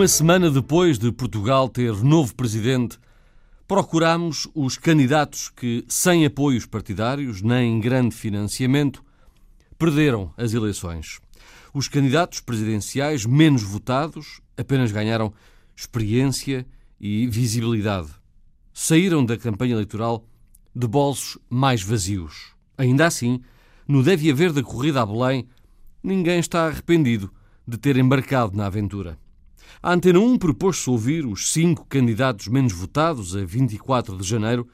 Uma semana depois de Portugal ter novo presidente, procuramos os candidatos que, sem apoios partidários nem grande financiamento, perderam as eleições. Os candidatos presidenciais menos votados apenas ganharam experiência e visibilidade. Saíram da campanha eleitoral de bolsos mais vazios. Ainda assim, no Deve Haver da Corrida a Belém, ninguém está arrependido de ter embarcado na aventura. A Antena 1 propôs-se ouvir os cinco candidatos menos votados a 24 de janeiro,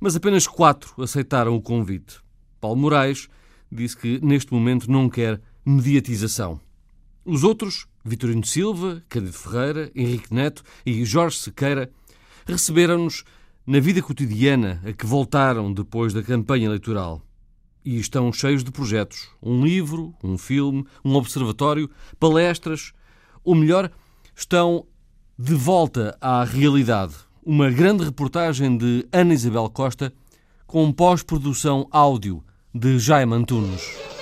mas apenas quatro aceitaram o convite. Paulo Moraes disse que neste momento não quer mediatização. Os outros, Vitorino Silva, Cândido Ferreira, Henrique Neto e Jorge Sequeira, receberam-nos na vida cotidiana a que voltaram depois da campanha eleitoral. E estão cheios de projetos: um livro, um filme, um observatório, palestras, ou melhor, estão de volta à realidade. Uma grande reportagem de Ana Isabel Costa com pós-produção áudio de Jaime Antunes.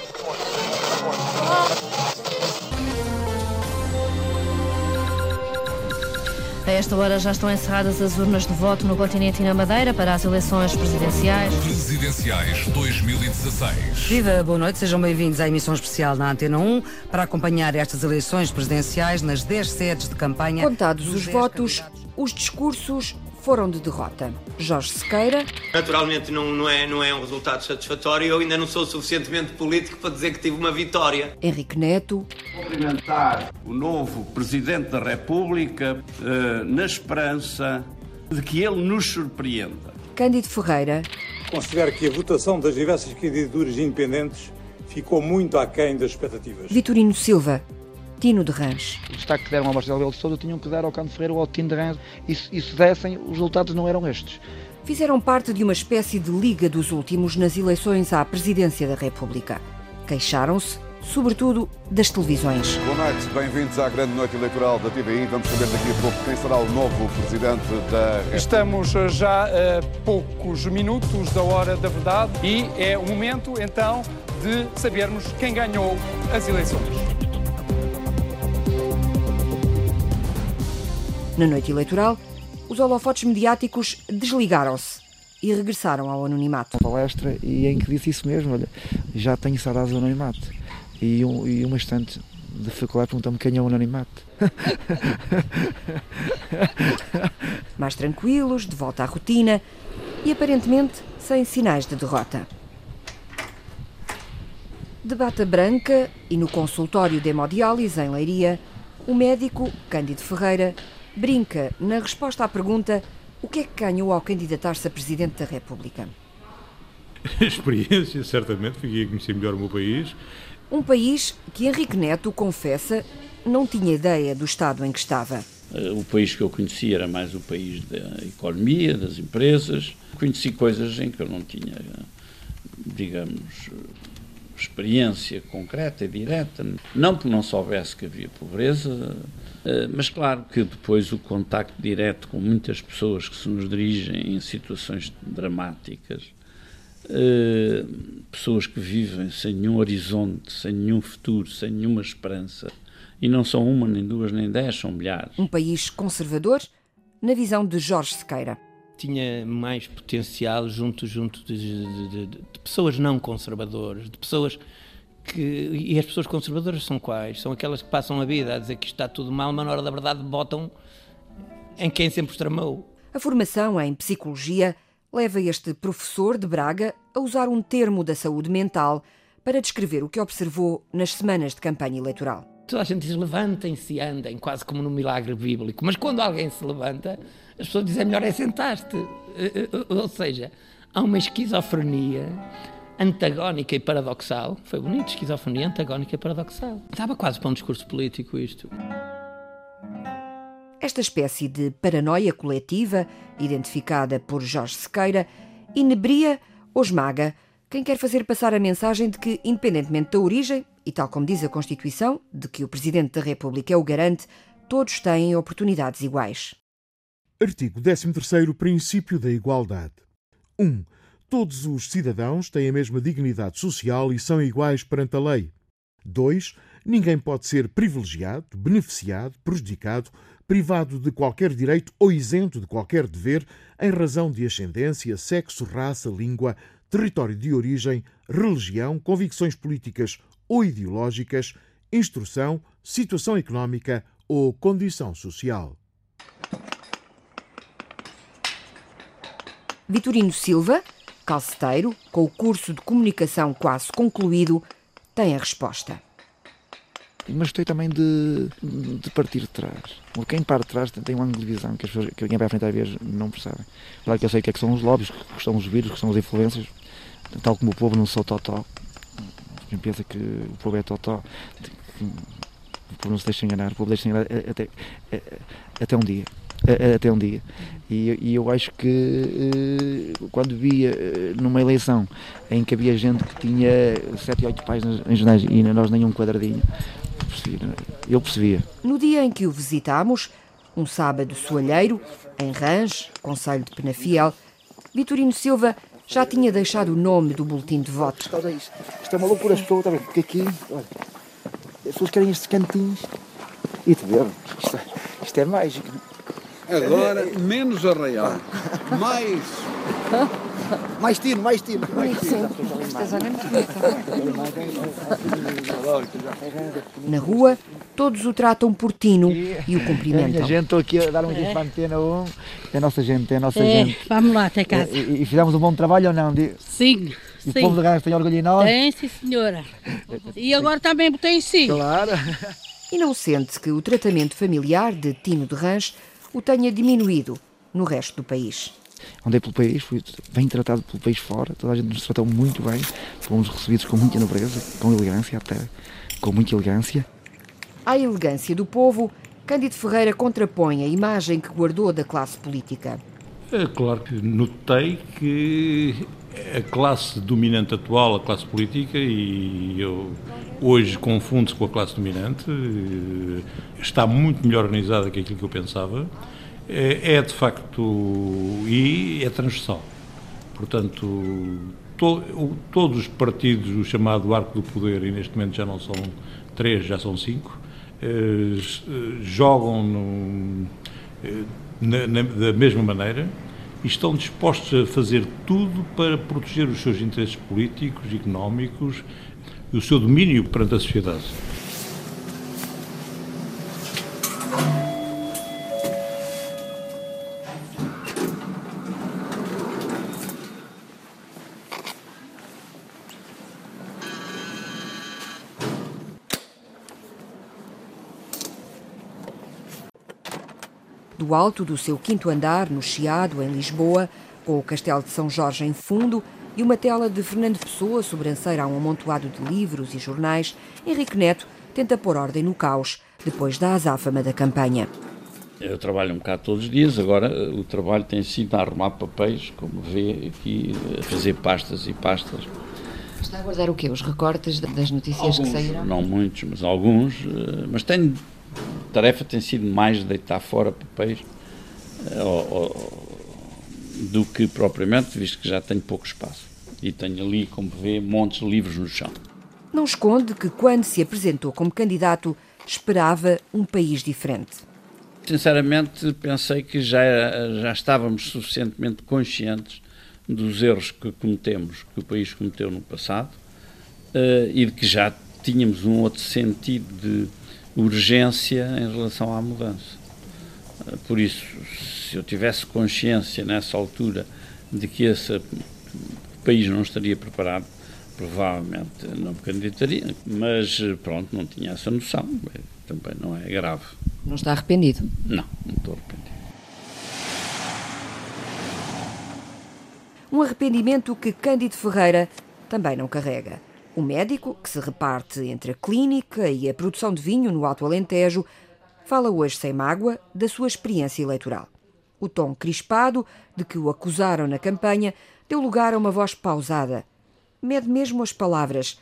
A esta hora já estão encerradas as urnas de voto no continente e na Madeira para as eleições presidenciais. Presidenciais 2016. Viva, boa noite, sejam bem-vindos à emissão especial na Antena 1 para acompanhar estas eleições presidenciais nas 10 sedes de campanha. Contados os votos, os discursos foram de derrota. Jorge Sequeira. Naturalmente não, não, é, não é um resultado satisfatório. Eu ainda não sou suficientemente político para dizer que tive uma vitória. Henrique Neto. Cumprimentar o novo Presidente da República eh, na esperança de que ele nos surpreenda. Cândido Ferreira. Considero que a votação das diversas candidaturas independentes ficou muito aquém das expectativas. Vitorino Silva. Tino de Rãs. O destaque que deram ao Marcelo Rebelo de Sousa tinham que dar ao Cano Ferreira ou ao Tino de Rãs. E se, e se dessem, os resultados não eram estes. Fizeram parte de uma espécie de liga dos últimos nas eleições à presidência da República. Queixaram-se, sobretudo, das televisões. Boa noite, bem-vindos à grande noite eleitoral da TVI. Vamos saber daqui a pouco quem será o novo presidente da República. Estamos já a poucos minutos da hora da verdade e é o momento, então, de sabermos quem ganhou as eleições. Na noite eleitoral, os holofotes mediáticos desligaram-se e regressaram ao anonimato. Uma palestra e em que disse isso mesmo, olha, já tenho saudades do anonimato. E, um, e uma estante de faculdade perguntou-me quem é o anonimato. Mais tranquilos, de volta à rotina e aparentemente sem sinais de derrota. De bata branca e no consultório de hemodiálise em Leiria, o médico Cândido Ferreira brinca na resposta à pergunta o que é que ganhou ao candidatar-se a Presidente da República. Experiência, certamente, fiquei a conhecer melhor o meu país. Um país que Henrique Neto confessa não tinha ideia do estado em que estava. O país que eu conhecia era mais o país da economia, das empresas. Conheci coisas em que eu não tinha, digamos, experiência concreta e direta. Não porque não soubesse que havia pobreza, mas claro que depois o contacto direto com muitas pessoas que se nos dirigem em situações dramáticas, pessoas que vivem sem nenhum horizonte, sem nenhum futuro, sem nenhuma esperança, e não são uma, nem duas, nem dez, são milhares. Um país conservador, na visão de Jorge Sequeira. Tinha mais potencial junto, junto de, de, de, pessoas não conservadoras, de pessoas que, e as pessoas conservadoras são quais? São aquelas que passam a vida a dizer que está tudo mal, mas na hora da verdade botam em quem sempre os tramou. A formação em psicologia leva este professor de Braga a usar um termo da saúde mental para descrever o que observou nas semanas de campanha eleitoral. Toda a gente diz levantem-se e andem, quase como no milagre bíblico, mas quando alguém se levanta, as pessoas dizem melhor é sentar-te. Ou seja, há uma esquizofrenia antagónica e paradoxal. Foi bonito, esquizofrenia antagónica e paradoxal. Estava quase para um discurso político isto. Esta espécie de paranoia coletiva, identificada por Jorge Sequeira, inebria ou esmaga quem quer fazer passar a mensagem de que, independentemente da origem, e tal como diz a Constituição, de que o Presidente da República é o garante, todos têm oportunidades iguais. Artigo 13º Princípio da Igualdade 1. Todos os cidadãos têm a mesma dignidade social e são iguais perante a lei. 2. Ninguém pode ser privilegiado, beneficiado, prejudicado, privado de qualquer direito ou isento de qualquer dever em razão de ascendência, sexo, raça, língua, território de origem, religião, convicções políticas ou ideológicas, instrução, situação económica ou condição social. Vitorino Silva, calceteiro, com o curso de comunicação quase concluído, tem a resposta. Mas gostei também de, de partir de trás. Quem parte de trás tem um ângulo de visão que, as pessoas, que quem vai à frente às vezes não percebem. Claro que eu sei o que, é que são os lobbies, que são os vírus, que são as influências, tal como o povo não sou totó. Quem pensa que o povo é totó, o povo não se deixa enganar, o povo deixa enganar até, até um dia. Até um dia. E, e eu acho que eh, quando via eh, numa eleição em que havia gente que tinha 7 ou 8 páginas em jornais e nós nem um quadradinho, eu percebia. No dia em que o visitámos, um sábado soalheiro, em Range, Conselho de Penafiel, Vitorino Silva já tinha deixado o nome do boletim de voto. Isto, isto é uma loucura, as pessoas, porque aqui, olha, as pessoas querem estes cantinhos e te ver, isto, é, isto é mágico. Agora, menos arraial, mais mais tino, mais tino. Mais tino. Na rua, todos o tratam por Tino e o cumprimentam. A gente, estou aqui a dar um jeito para a antena 1. É a nossa gente, é a nossa é, gente. Vamos lá até casa. E, e, fizemos um bom trabalho ou não? Sim. E o povo de Gás tem orgulho em nós? Tem, sim, senhora. E agora também botei sim. Claro. E não sente que o tratamento familiar de Tino de Rãs o tenha diminuído no resto do país andei pelo país, fui bem tratado pelo país fora, toda a gente nos tratou muito bem, fomos recebidos com muita nobreza, com elegância até, com muita elegância. À elegância do povo, Cândido Ferreira contrapõe a imagem que guardou da classe política. É claro que notei que a classe dominante atual, a classe política, e eu hoje confundo-se com a classe dominante, eh, está muito melhor organizada que aquilo que eu pensava é, é de facto e é transversal. Portanto, to, todos os partidos, o chamado arco do poder, e neste momento já não são três, já são cinco, eh, jogam no, eh, na, na, da mesma maneira e estão dispostos a fazer tudo para proteger os seus interesses políticos, económicos o seu domínio perante a sociedade. Do alto do seu quinto andar, no Chiado, em Lisboa, com o Castelo de São Jorge em fundo e uma tela de Fernando Pessoa sobranceira a um amontoado de livros e jornais, Henrique Neto tenta pôr ordem no caos, depois da azáfama da campanha. Eu trabalho um bocado todos os dias, agora eh, o trabalho tem sido a arrumar papéis, como vê aqui, a fazer pastas e pastas. Está a guardar o quê? Os recortes das notícias alguns, que saíram? Não muitos, mas alguns. Eh, mas tenho tarefa tem sido mais deitar fora papéis uh, ou, do que propriamente, visto que já tenho pouco espaço. E tenho ali, como vê, montes de livros no chão. Não esconde que, quando se apresentou como candidato, esperava um país diferente. Sinceramente, pensei que já, já estávamos suficientemente conscientes dos erros que cometemos, que o país cometeu no passado, uh, e de que já tínhamos um outro sentido de urgência em relação à mudança. Por isso, se eu tivesse consciência nessa altura de que esse país não estaria preparado, provavelmente não me candidataria, mas pronto, não tinha essa noção, também não é grave. Não está arrependido? Não, não estou arrependido. Um arrependimento que Cândido Ferreira também não carrega. O médico, que se reparte entre a clínica e a produção de vinho no Alto Alentejo, fala hoje sem mágoa da sua experiência eleitoral. O tom crispado de que o acusaram na campanha deu lugar a uma voz pausada. Mede mesmo as palavras,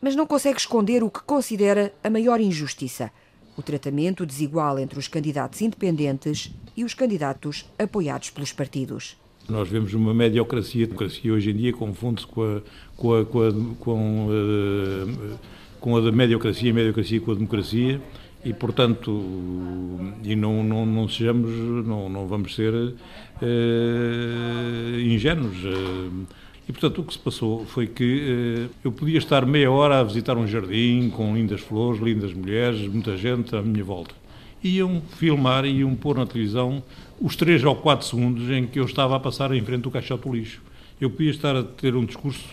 mas não consegue esconder o que considera a maior injustiça: o tratamento desigual entre os candidatos independentes e os candidatos apoiados pelos partidos. Nós vemos uma mediocracia. A democracia hoje em dia confunde-se com, a, com, a, com, a, com uh, com a da mediocracia, a mediocracia com a democracia, e portanto, e não, não, não sejamos, não, não vamos ser uh, ingênuos. Uh, e portanto o que se passou foi que eu podia estar meia hora a visitar um jardim com lindas flores, lindas mulheres, muita gente à minha volta. Iam filmar iam pôr na televisão os três ou quatro segundos em que eu estava a passar em frente do caixote do lixo. Eu podia estar a ter um discurso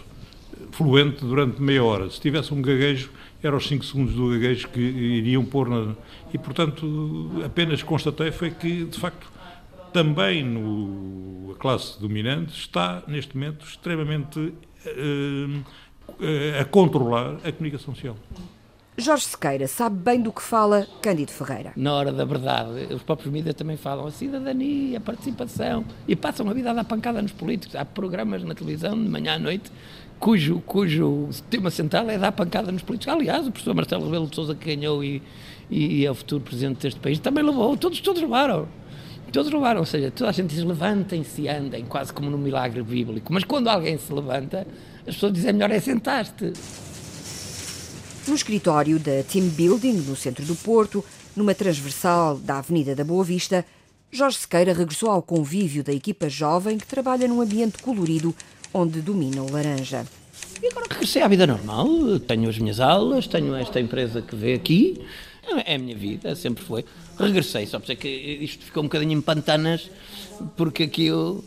fluente durante meia hora. Se tivesse um gaguejo, eram os 5 segundos do gaguejo que iriam pôr na... E, portanto, apenas constatei foi que, de facto, também no, a classe dominante está, neste momento, extremamente uh, uh, a controlar a comunicação social. Jorge Sequeira sabe bem do que fala Cândido Ferreira. Na hora da verdade, os próprios mídias também falam a cidadania, a participação e passam a vida a dar pancada nos políticos. Há programas na televisão de manhã à noite cujo, cujo tema central é dar pancada nos políticos. Aliás, o professor Marcelo Rebelo de Sousa que ganhou e, e, é o futuro presidente deste país também levou, todos, todos levaram. Todos levaram, ou seja, toda a gente diz levantem-se e andem, quase como num milagre bíblico. Mas quando alguém se levanta, as pessoas dizem melhor é sentar-te. No escritório da Team Building, no centro do Porto, numa transversal da Avenida da Boa Vista, Jorge Sequeira regressou ao convívio da equipa jovem que trabalha num ambiente colorido onde domina o laranja. E agora regressei à vida normal, tenho as minhas aulas, tenho esta empresa que vê aqui, é a minha vida, sempre foi. Regressei, só por que isto ficou um bocadinho em pantanas, porque aqui o,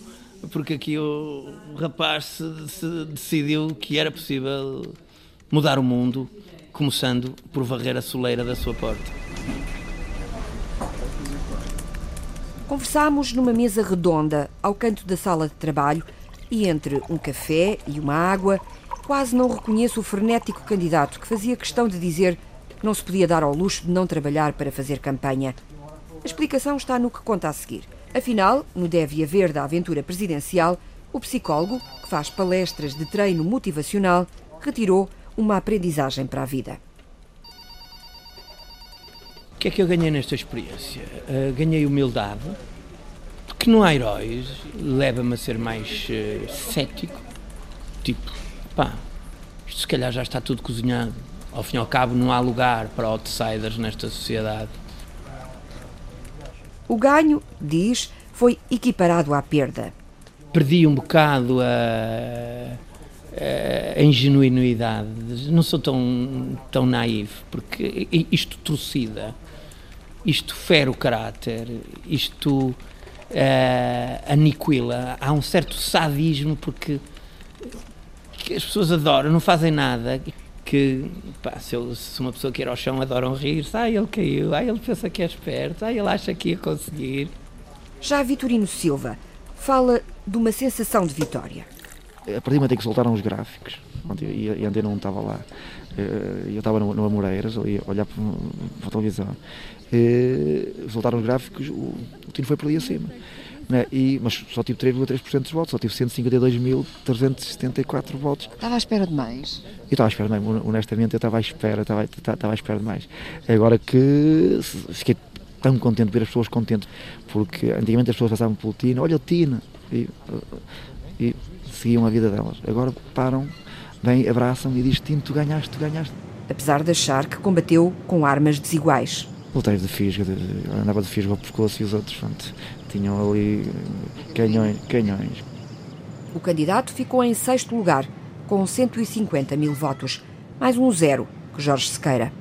porque aqui o rapaz se, se decidiu que era possível mudar o mundo, começando por varrer a soleira da sua porta. Conversámos numa mesa redonda ao canto da sala de trabalho e entre um café e uma água, quase não reconheço o frenético candidato que fazia questão de dizer que não se podia dar ao luxo de não trabalhar para fazer campanha. A explicação está no que conta a seguir. Afinal, no Deve Haver da aventura presidencial, o psicólogo, que faz palestras de treino motivacional, retirou uma aprendizagem para a vida. O que é que eu ganhei nesta experiência? Uh, ganhei humildade, que não há heróis leva-me a ser mais uh, cético. Tipo, pá, isto se calhar já está tudo cozinhado. Ao fim e ao cabo, não há lugar para outsiders nesta sociedade. O ganho, diz, foi equiparado à perda. Perdi um bocado a, a ingenuidade. Não sou tão, tão naivo, porque isto trucida, isto fere o caráter, isto uh, aniquila. Há um certo sadismo porque que as pessoas adoram, não fazem nada. Que pá, se, eu, se, uma pessoa quer ao chão, adoram rir-se. Ah, ele caiu, ah, ele pensa que é esperto, ah, ele acha que ia conseguir. Já Vitorino Silva fala de uma sensação de vitória. A partir do momento em que soltaram os gráficos, e a Antena não estava lá, eh, eu estava no, no Amoreiras, ali a olhar para, para a televisão, e, soltaram os gráficos, o, o Tino foi por ali acima. Né? E, mas só tive 3,3% dos votos, só tive 152.374 votos. Estava à espera de mais? Eu estava à espera de mais, honestamente, eu estava à espera, estava, estava à espera de mais. Agora que fiquei tão contente de ver as pessoas contentes, porque antigamente as pessoas passavam pelo Tino, olha o Tino, e, e seguiam a vida delas. Agora param vem, abraçam e diz Tino, tu ganhaste, tu ganhaste. Apesar de achar que combateu com armas desiguais. Lutei de fisga, andava de fisga ao pescoço e os outros pronto, tinham ali canhões, canhões. O candidato ficou em sexto lugar, com 150 mil votos, mais um zero que Jorge Sequeira.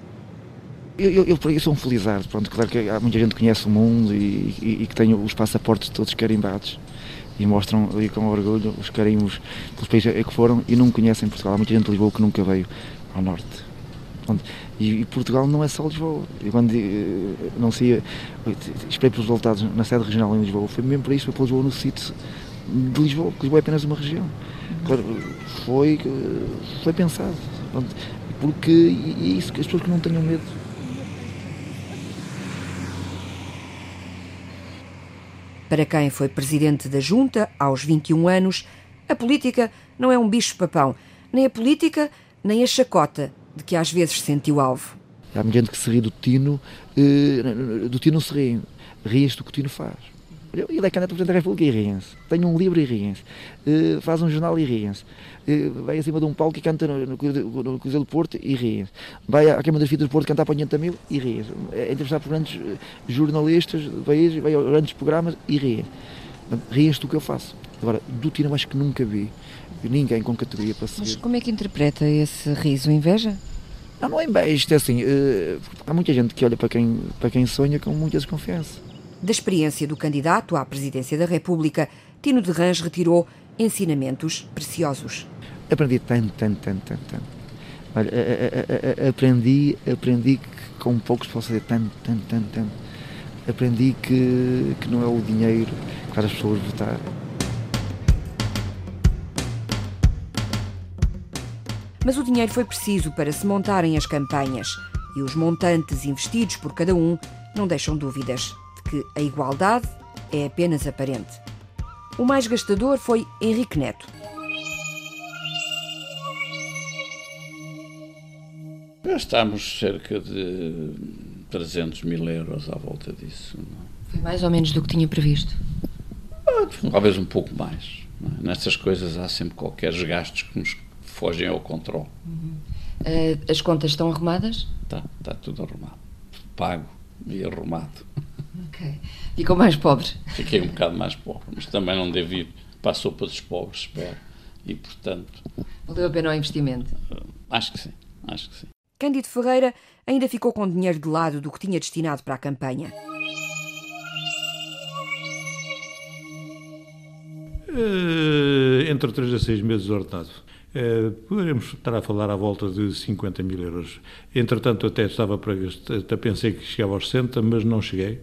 Eu, eu, eu, sou um felizardo, pronto, claro que há muita gente que conhece o mundo e, e, e que tem os passaportes todos carimbados e mostram ali com orgulho os carimbos pelos países que foram e não conhecem Portugal. Há muita gente de Lisboa que nunca veio ao norte. E, e Portugal não é só Lisboa. Eu quando eh, não sei, esperei pelos resultados na sede regional em Lisboa, foi mesmo para isso, foi para Lisboa no sítio de Lisboa, porque Lisboa é apenas uma região. Claro, foi, foi pensado. Porque e, e isso, as pessoas que não tenham medo Para quem foi presidente da Junta aos 21 anos, a política não é um bicho-papão, nem a política, nem a chacota de que às vezes sentiu alvo. Há gente que se ri do Tino, eh, do Tino não se ri, ri-se do que o Tino faz. Ele é candidato a Presidente da República e riem-se. Tem um livro e riem-se. Uh, faz um jornal e riem-se. Uh, vai acima de um palco e canta no, no, no Cruzeiro do Porto e riem-se. Vai à Câmara das Fitas do Porto cantar para 500 mil e riem-se. É entrevistado por grandes uh, jornalistas do país, vai a grandes programas e riem-se. Riem-se do que eu faço. Agora, do Tino acho que nunca vi ninguém com categoria para seguir. Mas como é que interpreta esse riso? Inveja? Não, não é inveja. Isto é assim, há muita gente que olha para quem, para quem sonha com muita desconfiança. Da experiência do candidato à presidência da República, Tino de Rãs retirou ensinamentos preciosos. Aprendi tanto, tanto, tanto, tanto, tanto. Olha, a, a, a, aprendi, aprendi que com poucos posso fazer tanto, tanto, tanto, tanto. Aprendi que, que não é o dinheiro que faz as pessoas votar. Mas o dinheiro foi preciso para se montarem as campanhas e os montantes investidos por cada um não deixam dúvidas que a igualdade é apenas aparente. O mais gastador foi Henrique Neto. Gastamos cerca de 300 mil euros à volta disso. Não? É? Foi mais ou menos do que tinha previsto? Ah, talvez um pouco mais. É? Nestas coisas há sempre qualquer gastos que nos fogem ao controle. Uhum. Uh, as contas estão arrumadas? Está, está tudo arrumado. Pago e arrumado. Ok. Ficou mais pobre? Fiquei um bocado mais pobre, mas também não devo ir para a sopa dos pobres, espero. E, portanto... Valeu a pena o investimento? Acho que sim, acho que sim. Cândido Ferreira ainda ficou com dinheiro de lado do que tinha destinado para a campanha. Uh, entre 3 a 6 meses ordenado. Uh, poderemos estar a falar à volta de 50 mil euros. Entretanto, até estava para até pensei que chegava aos 60, mas não cheguei, uh,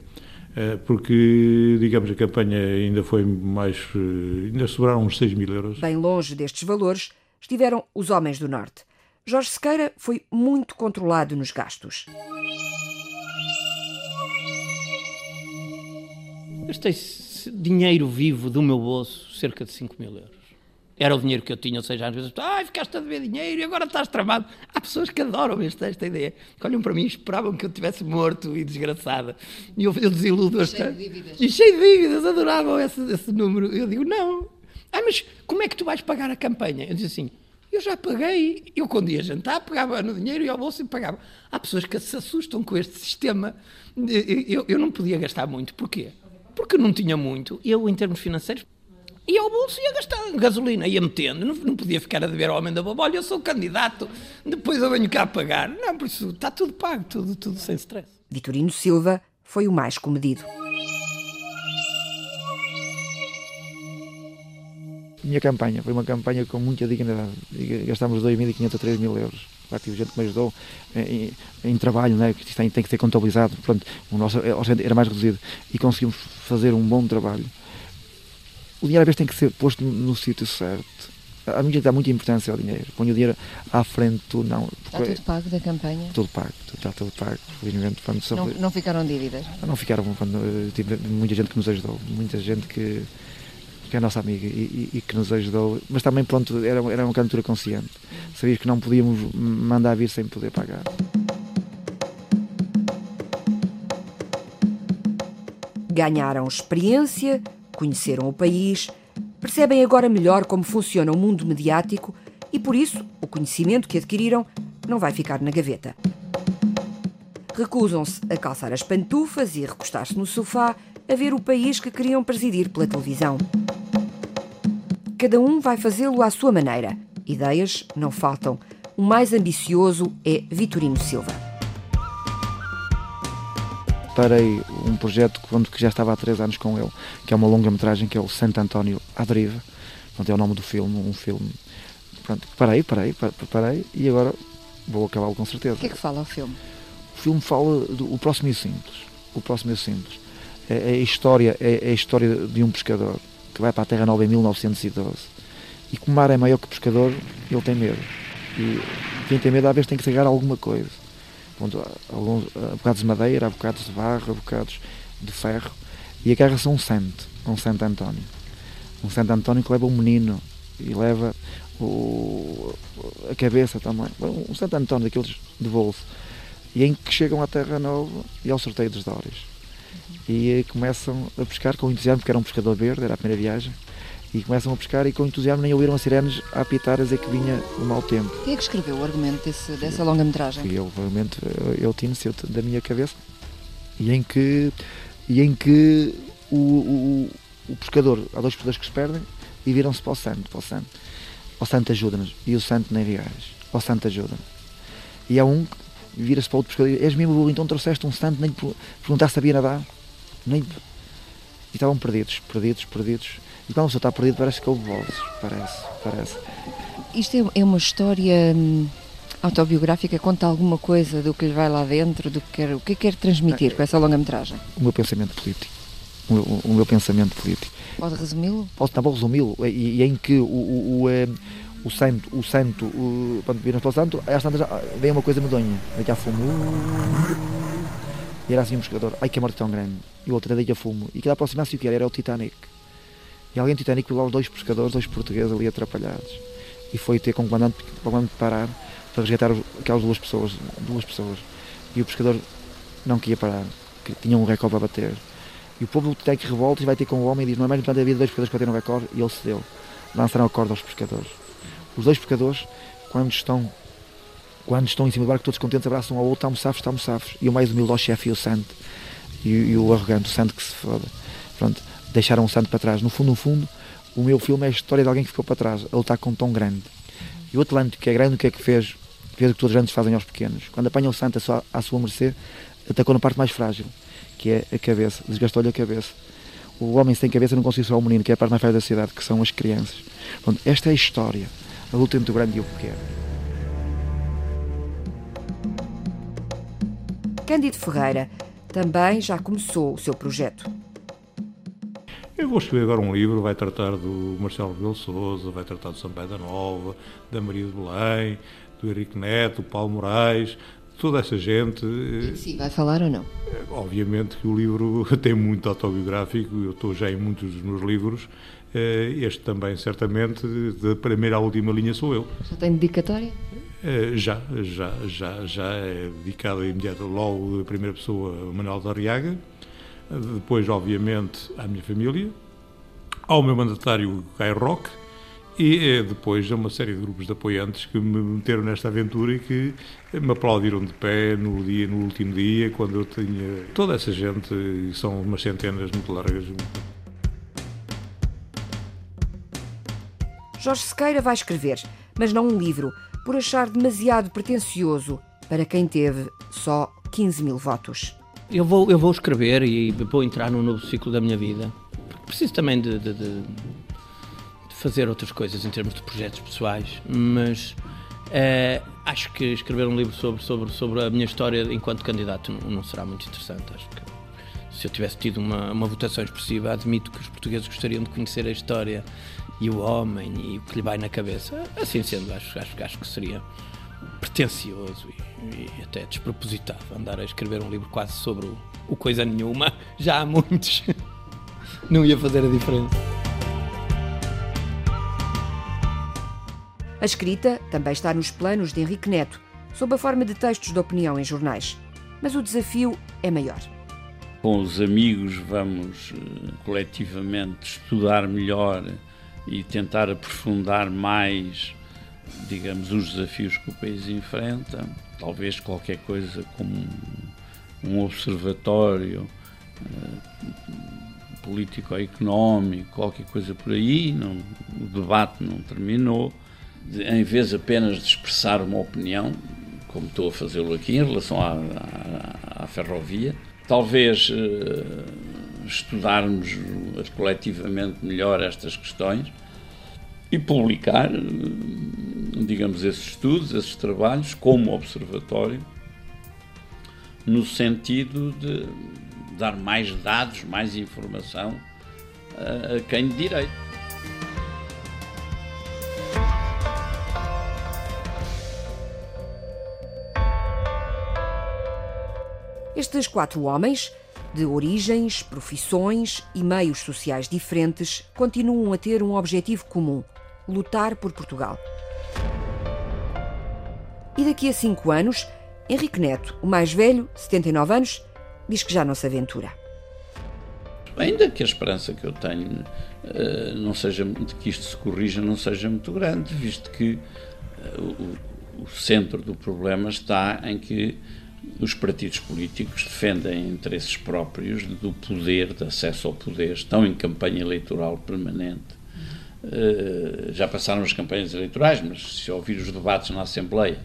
porque, digamos, a campanha ainda foi mais. Uh, ainda sobraram uns 6 mil euros. Bem longe destes valores estiveram os homens do Norte. Jorge Sequeira foi muito controlado nos gastos. Gastei dinheiro vivo do meu bolso, cerca de 5 mil euros. Era o dinheiro que eu tinha, ou seja, às vezes, ai, ficaste a dever dinheiro e agora estás tramado. Há pessoas que adoram esta, esta ideia, que olham para mim e esperavam que eu tivesse morto e desgraçada. E eu, eu desiludo bastante. Cheio de dívidas. E cheio de dívidas, adoravam esse, esse número. Eu digo, não. Ah, mas como é que tu vais pagar a campanha? Eu disse assim, eu já paguei. Eu, quando ia jantar, pegava no dinheiro e ao bolso e pagava. Há pessoas que se assustam com este sistema. Eu, eu não podia gastar muito. Porquê? Porque não tinha muito. Eu, em termos financeiros, ia ao bolso e ia gastar gasolina, ia metendo. Não, não podia ficar a dever ao homem da boba. Olha, eu sou candidato, depois eu venho cá pagar. Não, por isso está tudo pago, tudo, tudo sem stress. Vitorino Silva foi o mais comedido. Minha campanha foi uma campanha com muita dignidade. Gastámos 2.500 a 3.000 euros. Lá tive gente que me ajudou em, em trabalho, né, que isto tem, tem que ser contabilizado. Pronto, o nosso orçamento era mais reduzido e conseguimos fazer um bom trabalho o dinheiro às vezes tem que ser posto no, no sítio certo. A mim dá muita importância ao dinheiro. Põe o dinheiro à frente, tu não. Está tudo pago da campanha? Tudo pago, está tudo pago. Felizmente, quando não, não ficaram dívidas? Não ficaram, quando, tive muita gente que nos ajudou, muita gente que, que é nossa amiga e, e, e que nos ajudou, mas também, pronto, era, era uma candidatura consciente. Sabias que não podíamos mandar vir sem poder pagar. Ganharam experiência, conheceram o país, percebem agora melhor como funciona o mundo mediático e, por isso, o conhecimento que adquiriram não vai ficar na gaveta. Recusam-se a calçar as pantufas e a recostar-se no sofá a ver o país que queriam presidir pela televisão. Cada um vai fazê-lo à sua maneira. Ideias não faltam. O mais ambicioso é Vitorino Silva parei um projeto que já estava há três anos com ele, que é uma longa-metragem que é o Santo António à Deriva. Pronto, é o nome do filme, um filme. Pronto, parei, parei, parei e agora vou acabá-lo com certeza. O que é que fala o filme? O filme fala do o próximo e simples. O próximo e simples. É, é, a história, é, é, a história de um pescador que vai para a Terra Nova em 1912. E como o mar é maior que o pescador, ele tem medo. E quem tem medo às vezes tem que cegar alguma coisa Pronto, alguns, há bocados de madeira, há bocados de barro, há bocados de ferro. E agarra-se um santo, um Santo António. Um Santo António que leva um menino e leva o, a cabeça também. Um Santo António daqueles de bolso. E em que chegam à Terra Nova e ao sorteio dos Dóris. e começam a pescar com entusiasmo, porque era um pescador verde, era a primeira viagem, e começam a pescar e com entusiasmo nem ouviram as sirenes a apitar a dizer que vinha o mau tempo. Quem é que escreveu o argumento desse, dessa longa-metragem? Eu, realmente, eu tinha da minha cabeça, e em que, e em que o, o, o pescador, há dois pescadores que se perdem e viram-se para o santo, para o santo. O santo ajuda-nos, e o santo nem viajas, o santo ajuda-nos. E há um que vira-se para o outro pescador e diz, és mesmo burro, então trouxeste um santo, nem perguntar se sabia nadar. Nem... E estavam perdidos, perdidos, perdidos. E a pessoa está perdida parece que houve vozes, parece, parece. Isto é, é uma história hum, autobiográfica, conta alguma coisa do que lhe vai lá dentro, do que quer, o que quer transmitir com essa longa-metragem? O meu pensamento político. O, o, o meu pensamento político. Pode resumi-lo? Posso, não, vou resumi-lo. E, e, em que o, o, o, eh, o santo, o santo, o, quando viram para o santo, às tantas vem uma coisa medonha. Daqui a fumo. E era assim um pescador. Ai que a morte tão grande. E o outro, daqui a fumo. E que aproximasse o que era? Era o Titanic. E alguém do Titanic viu lá os dois pescadores, dois portugueses ali atrapalhados. E foi ter com o comandante, o comandante parar para resgatar aquelas duas pessoas, duas pessoas. E o pescador não queria parar, que tinha um recorde a bater. E o povo do Titanic revolta e vai ter com o homem e diz: Não é mais importante a vida pescadores para ter um recorde. E ele cedeu. Lançaram a corda aos pescadores. Os dois pescadores, quando estão quando estão em cima do barco, todos contentes, abraçam um ao outro, estamos safos, estamos safos. E o mais humilde ao chefe e o santo. E, e, o arrogante, o santo que se foda. Deixaram o santo para trás. No fundo, no fundo, o meu filme é a história de alguém que ficou para trás, a lutar com um tão grande. E o Atlântico, que é grande, o que é que fez? Fez o que todos os grandes fazem aos pequenos. Quando apanha o santo à sua, à sua mercê, atacou na parte mais frágil, que é a cabeça. Desgastou-lhe a cabeça. O homem sem cabeça não conseguiu só o menino, que é a parte mais frágil da cidade, que são as crianças. Pronto, esta é a história. A luta entre o grande e o pequeno. Cândido Ferreira também já começou o seu projeto. Eu vou escrever agora um livro, vai tratar do Marcelo Rebelo Souza, vai tratar do Sampaio da Nova, da Maria de Belém, do Henrique Neto, do Paulo Moraes, toda essa gente. Sim, vai falar ou não? Obviamente que o livro tem muito autobiográfico, eu estou já em muitos dos meus livros, eh, este também, certamente, da primeira à última linha sou eu. Já tem dedicatória? Eh, já, já, já, já é dedicado imediato logo a primeira pessoa Manuel da Arriaga, depois, obviamente, à minha família, ao meu mandatário Caio Roque e eh, depois a uma série de grupos de apoiantes que me meteram nesta aventura e que me aplaudiram de pé no, dia, no último dia, quando eu tinha toda essa gente, e são umas centenas muito largas. Jorge Sequeira vai escrever, mas não um livro, por achar demasiado pretencioso para quem teve só 15 mil votos. Eu vou, eu vou escrever e vou entrar num novo ciclo da minha vida. Preciso também de, de, de, fazer outras coisas em termos de projetos pessoais, mas é, acho que escrever um livro sobre, sobre, sobre a minha história enquanto candidato não, não será muito interessante. Acho que se eu tivesse tido uma, uma votação expressiva, admito que os portugueses gostariam de conhecer a história e o homem e o que lhe vai na cabeça. Assim sendo, acho, acho, acho que seria pretencioso e, e, até despropositado andar a escrever um livro quase sobre o, o coisa nenhuma. Já há muitos. Não ia fazer a diferença. A escrita também está nos planos de Henrique Neto, sob a forma de textos de opinião em jornais. Mas o desafio é maior. Com os amigos, vamos uh, coletivamente estudar melhor e tentar aprofundar mais, digamos, os desafios que o país enfrenta. Talvez qualquer coisa como um observatório uh, político-económico, qualquer coisa por aí. Não, o debate não terminou. De, em vez apenas de expressar uma opinião, como estou a fazê-lo aqui em relação à, à, à ferrovia, talvez uh, estudarmos coletivamente melhor estas questões e publicar, digamos, esses estudos, esses trabalhos, como observatório, no sentido de dar mais dados, mais informação a quem de direito. Estes quatro homens, de origens, profissões e meios sociais diferentes, continuam a ter um objetivo comum: lutar por Portugal. E daqui a cinco anos, Henrique Neto, o mais velho, 79 anos, diz que já não se aventura. Ainda que a esperança que eu tenho uh, não seja de que isto se corrija não seja muito grande, visto que uh, o, o centro do problema está em que os partidos políticos defendem interesses próprios do poder, de acesso ao poder, estão em campanha eleitoral permanente. Uh, já passaram as campanhas eleitorais, mas se ouvir os debates na Assembleia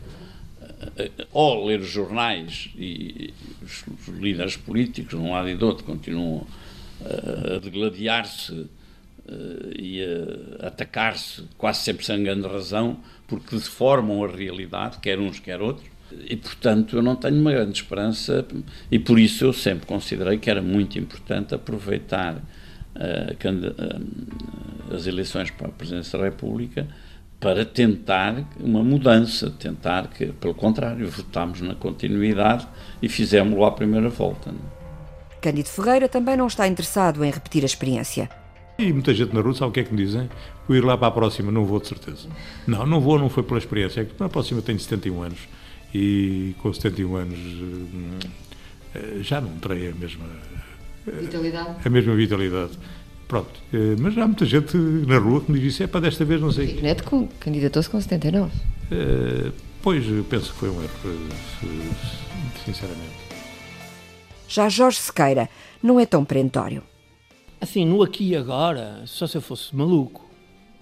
uh, ou ler os jornais e os, líderes políticos, de um lado e do outro, continuam uh, a degladiar-se e a atacar-se, quase sempre sem grande razão, porque deformam a realidade, quer uns, quer outros e, portanto, eu não tenho uma grande esperança e por isso eu sempre considerei que era muito importante aproveitar uh, uh, as eleições para a Presidência da República para tentar uma mudança, tentar que, pelo contrário, votámos na continuidade e fizemos-lo à primeira volta. Não? É? Cândido Ferreira também não está interessado em repetir a experiência. E muita gente na rua sabe o que é que me dizem? Vou ir lá para a próxima, não vou de certeza. Não, não vou, não foi pela experiência, é que na próxima tenho 71 anos e com 71 anos eh, já não terei a mesma vitalidade. A mesma vitalidade. Pronto, eh, mas há muita gente na rua que me diz isso, é para desta vez não sei. Rico Neto candidatou-se com 79. Uh, pois, penso que foi um erro, sinceramente. Já Jorge Sequeira não é tão perentório. Assim, no aqui e agora, só se eu fosse maluco,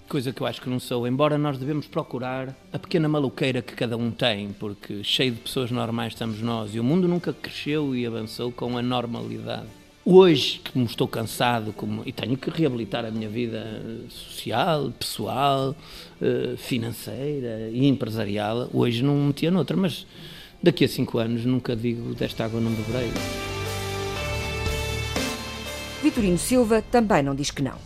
coisa que eu acho que não sou, embora nós devemos procurar a pequena maluqueira que cada um tem, porque cheio de pessoas normais estamos nós e o mundo nunca cresceu e avançou com a normalidade. Hoje, como estou cansado como, e tenho que reabilitar a minha vida social, pessoal, eh, financeira e empresarial, hoje não metia noutra, mas daqui a cinco anos nunca digo desta água não beberei. Vitorino Silva também não diz que não.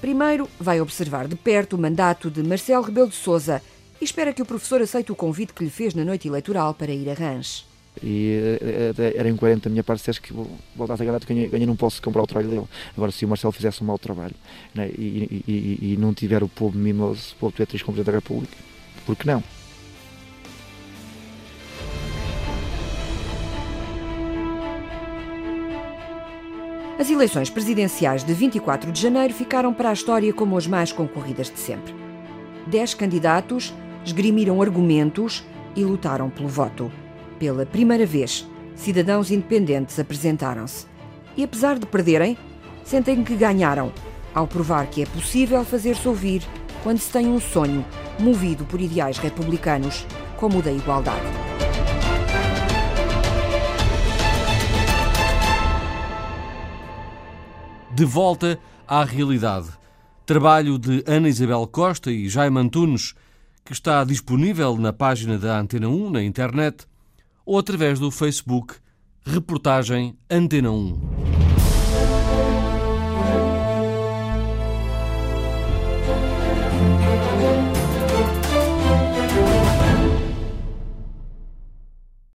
Primeiro, vai observar de perto o mandato de Marcelo Rebelo de Sousa e espera que o professor aceite o convite que lhe fez na noite eleitoral para ir a Rãs. E eh, eh, era incoerente da minha parte se que voltasse a ganhar, que eu não posso comprar o trabalho dele. Agora, se o Marcelo fizesse um mau trabalho né, e, e, e, não tiver o povo mimoso, o povo Beatriz como Presidente da República, por que não? As eleições presidenciais de 24 de janeiro ficaram para a história como as mais concorridas de sempre. Dez candidatos esgrimiram argumentos e lutaram pelo voto. Pela primeira vez, cidadãos independentes apresentaram-se. E apesar de perderem, sentem que ganharam, ao provar que é possível fazer-se ouvir quando se tem um sonho movido por ideais republicanos, como o da igualdade. De volta à realidade. Trabalho de Ana Isabel Costa e Jaime Antunes, que está disponível na página da Antena 1 na internet ou através do Facebook Reportagem Antena 1.